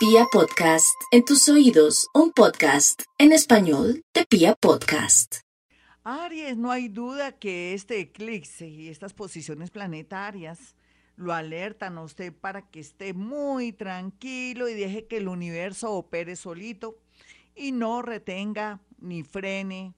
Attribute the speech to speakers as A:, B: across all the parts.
A: Pia Podcast, en tus oídos, un podcast en español de Pia Podcast.
B: Aries, no hay duda que este eclipse y estas posiciones planetarias lo alertan a usted para que esté muy tranquilo y deje que el universo opere solito y no retenga ni frene,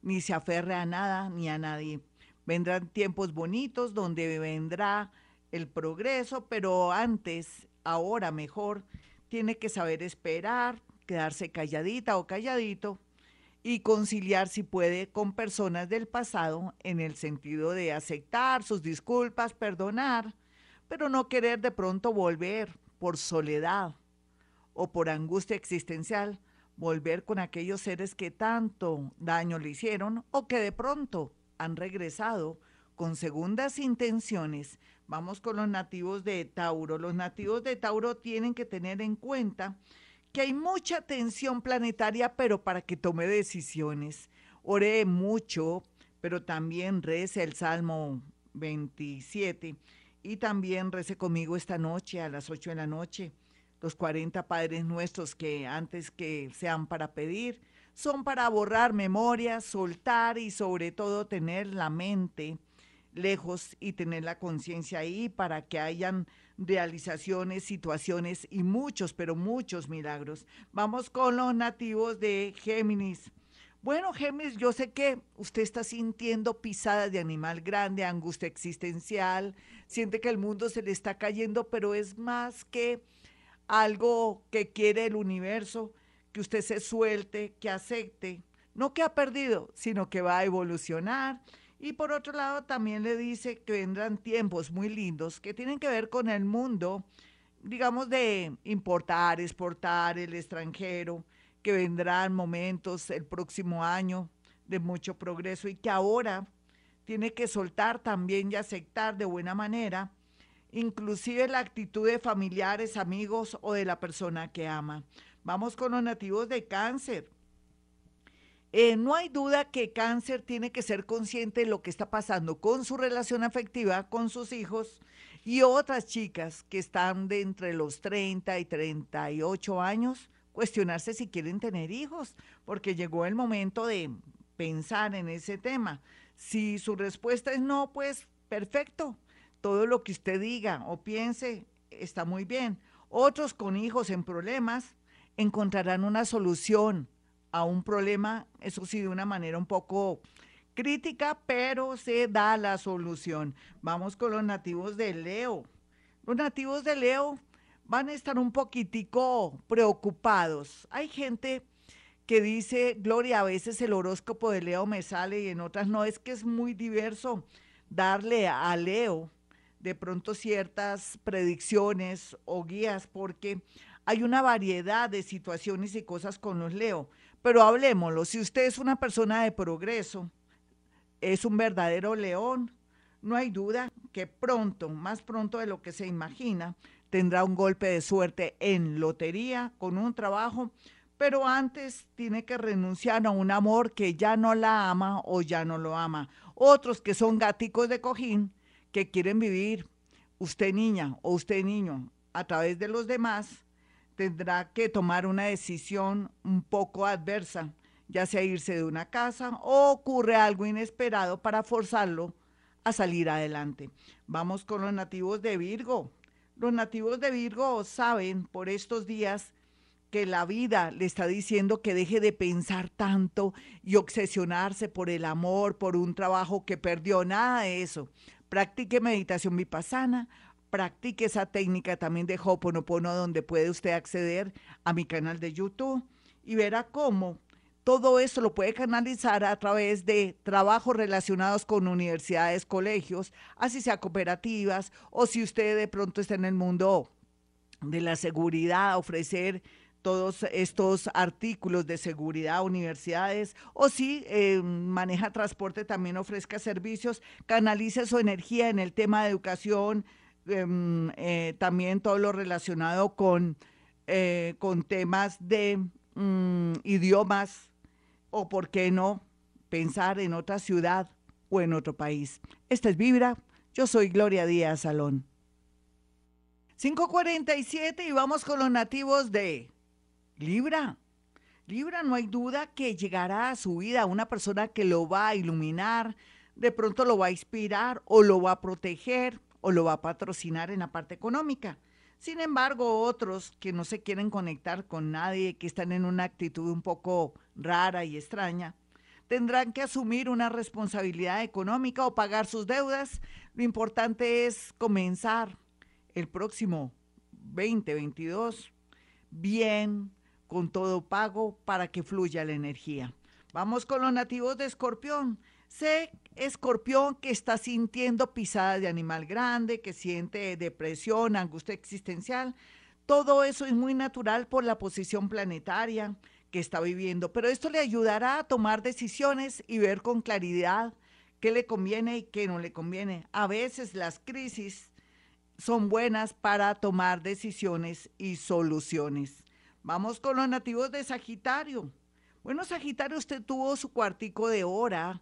B: ni se aferre a nada ni a nadie. Vendrán tiempos bonitos donde vendrá el progreso, pero antes, ahora mejor, tiene que saber esperar, quedarse calladita o calladito y conciliar si puede con personas del pasado en el sentido de aceptar sus disculpas, perdonar, pero no querer de pronto volver por soledad o por angustia existencial, volver con aquellos seres que tanto daño le hicieron o que de pronto han regresado con segundas intenciones. Vamos con los nativos de Tauro. Los nativos de Tauro tienen que tener en cuenta que hay mucha tensión planetaria, pero para que tome decisiones. Ore mucho, pero también rece el Salmo 27 y también rece conmigo esta noche a las 8 de la noche. Los 40 Padres Nuestros que antes que sean para pedir, son para borrar memorias, soltar y sobre todo tener la mente lejos y tener la conciencia ahí para que hayan realizaciones, situaciones y muchos, pero muchos milagros. Vamos con los nativos de Géminis. Bueno, Géminis, yo sé que usted está sintiendo pisadas de animal grande, angustia existencial, siente que el mundo se le está cayendo, pero es más que algo que quiere el universo, que usted se suelte, que acepte, no que ha perdido, sino que va a evolucionar y por otro lado, también le dice que vendrán tiempos muy lindos que tienen que ver con el mundo, digamos, de importar, exportar, el extranjero, que vendrán momentos el próximo año de mucho progreso y que ahora tiene que soltar también y aceptar de buena manera, inclusive la actitud de familiares, amigos o de la persona que ama. Vamos con los nativos de cáncer. Eh, no hay duda que cáncer tiene que ser consciente de lo que está pasando con su relación afectiva, con sus hijos y otras chicas que están de entre los 30 y 38 años, cuestionarse si quieren tener hijos, porque llegó el momento de pensar en ese tema. Si su respuesta es no, pues perfecto. Todo lo que usted diga o piense está muy bien. Otros con hijos en problemas encontrarán una solución a un problema, eso sí, de una manera un poco crítica, pero se da la solución. Vamos con los nativos de Leo. Los nativos de Leo van a estar un poquitico preocupados. Hay gente que dice, Gloria, a veces el horóscopo de Leo me sale y en otras no, es que es muy diverso darle a Leo de pronto ciertas predicciones o guías porque hay una variedad de situaciones y cosas con los Leo. Pero hablemoslo, si usted es una persona de progreso, es un verdadero león, no hay duda que pronto, más pronto de lo que se imagina, tendrá un golpe de suerte en lotería, con un trabajo, pero antes tiene que renunciar a un amor que ya no la ama o ya no lo ama. Otros que son gaticos de cojín, que quieren vivir, usted niña o usted niño, a través de los demás, tendrá que tomar una decisión un poco adversa, ya sea irse de una casa o ocurre algo inesperado para forzarlo a salir adelante. Vamos con los nativos de Virgo. Los nativos de Virgo saben por estos días que la vida le está diciendo que deje de pensar tanto y obsesionarse por el amor, por un trabajo que perdió, nada de eso. Practique meditación vipassana, practique esa técnica también de Hoponopono, donde puede usted acceder a mi canal de YouTube y verá cómo todo eso lo puede canalizar a través de trabajos relacionados con universidades, colegios, así sea cooperativas, o si usted de pronto está en el mundo de la seguridad, ofrecer todos estos artículos de seguridad a universidades, o si eh, maneja transporte, también ofrezca servicios, canalice su energía en el tema de educación, eh, también todo lo relacionado con, eh, con temas de mm, idiomas o, por qué no, pensar en otra ciudad o en otro país. Esta es Vibra. Yo soy Gloria Díaz Salón. 547 y vamos con los nativos de Libra. Libra, no hay duda que llegará a su vida una persona que lo va a iluminar, de pronto lo va a inspirar o lo va a proteger o lo va a patrocinar en la parte económica. Sin embargo, otros que no se quieren conectar con nadie, que están en una actitud un poco rara y extraña, tendrán que asumir una responsabilidad económica o pagar sus deudas. Lo importante es comenzar el próximo 2022 bien, con todo pago para que fluya la energía. Vamos con los nativos de Escorpión. Sé, Escorpión, que está sintiendo pisadas de animal grande, que siente depresión, angustia existencial. Todo eso es muy natural por la posición planetaria que está viviendo, pero esto le ayudará a tomar decisiones y ver con claridad qué le conviene y qué no le conviene. A veces las crisis son buenas para tomar decisiones y soluciones. Vamos con los nativos de Sagitario. Bueno, Sagitario, usted tuvo su cuartico de hora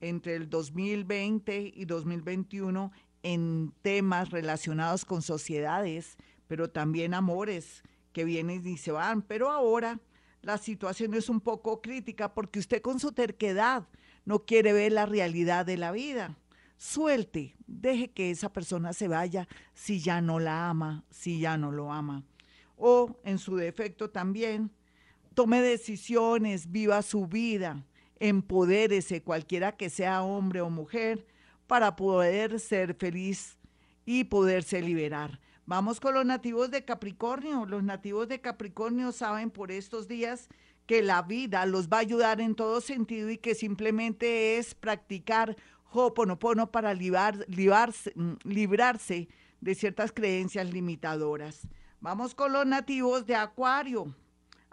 B: entre el 2020 y 2021 en temas relacionados con sociedades, pero también amores que vienen y se van. Pero ahora la situación es un poco crítica porque usted con su terquedad no quiere ver la realidad de la vida. Suelte, deje que esa persona se vaya si ya no la ama, si ya no lo ama o en su defecto también, tome decisiones, viva su vida, empodérese cualquiera que sea hombre o mujer para poder ser feliz y poderse liberar. Vamos con los nativos de Capricornio. Los nativos de Capricornio saben por estos días que la vida los va a ayudar en todo sentido y que simplemente es practicar Ho'oponopono para librarse, mm, librarse de ciertas creencias limitadoras. Vamos con los nativos de Acuario.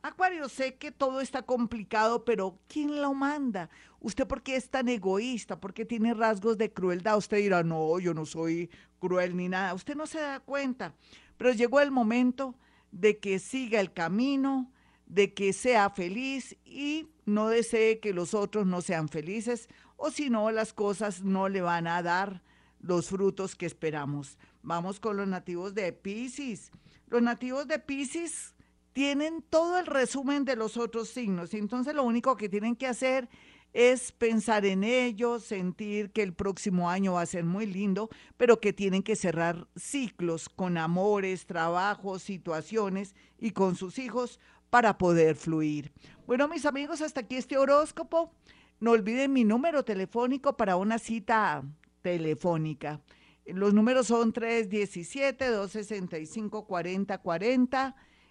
B: Acuario, sé que todo está complicado, pero ¿quién lo manda? ¿Usted por qué es tan egoísta? ¿Por qué tiene rasgos de crueldad? Usted dirá, no, yo no soy cruel ni nada. Usted no se da cuenta. Pero llegó el momento de que siga el camino, de que sea feliz y no desee que los otros no sean felices, o si no, las cosas no le van a dar los frutos que esperamos. Vamos con los nativos de Pisces. Los nativos de Pisces tienen todo el resumen de los otros signos, y entonces lo único que tienen que hacer es pensar en ellos, sentir que el próximo año va a ser muy lindo, pero que tienen que cerrar ciclos con amores, trabajos, situaciones y con sus hijos para poder fluir. Bueno, mis amigos, hasta aquí este horóscopo. No olviden mi número telefónico para una cita telefónica. Los números son 317-265-4040